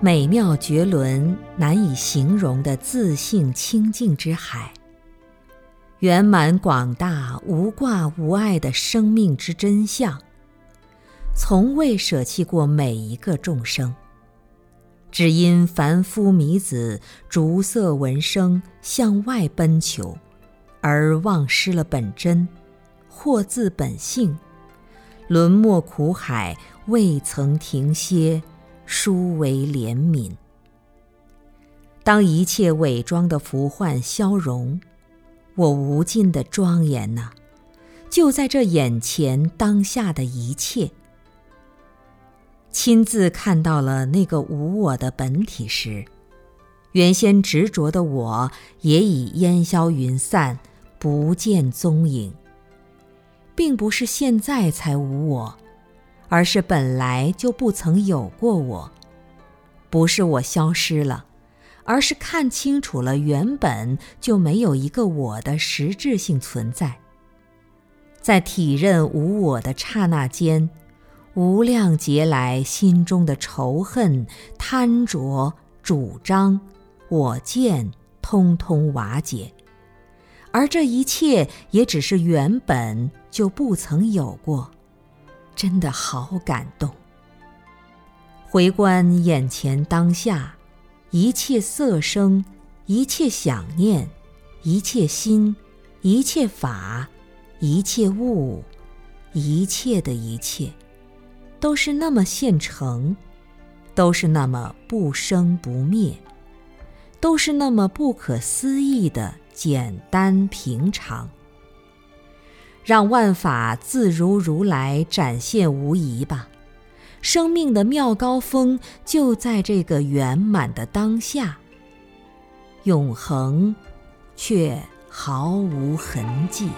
美妙绝伦、难以形容的自信清净之海，圆满广大、无挂无碍的生命之真相，从未舍弃过每一个众生。只因凡夫迷子逐色闻声向外奔求，而忘失了本真，或自本性，沦没苦海，未曾停歇，殊为怜悯。当一切伪装的浮幻消融，我无尽的庄严呐，就在这眼前当下的一切。亲自看到了那个无我的本体时，原先执着的我也已烟消云散，不见踪影。并不是现在才无我，而是本来就不曾有过我。不是我消失了，而是看清楚了原本就没有一个我的实质性存在。在体认无我的刹那间。无量劫来心中的仇恨、贪着、主张、我见，通通瓦解，而这一切也只是原本就不曾有过，真的好感动。回观眼前当下，一切色声，一切想念，一切心，一切法，一切物，一切的一切。都是那么现成，都是那么不生不灭，都是那么不可思议的简单平常。让万法自如如来展现无疑吧，生命的妙高峰就在这个圆满的当下，永恒，却毫无痕迹。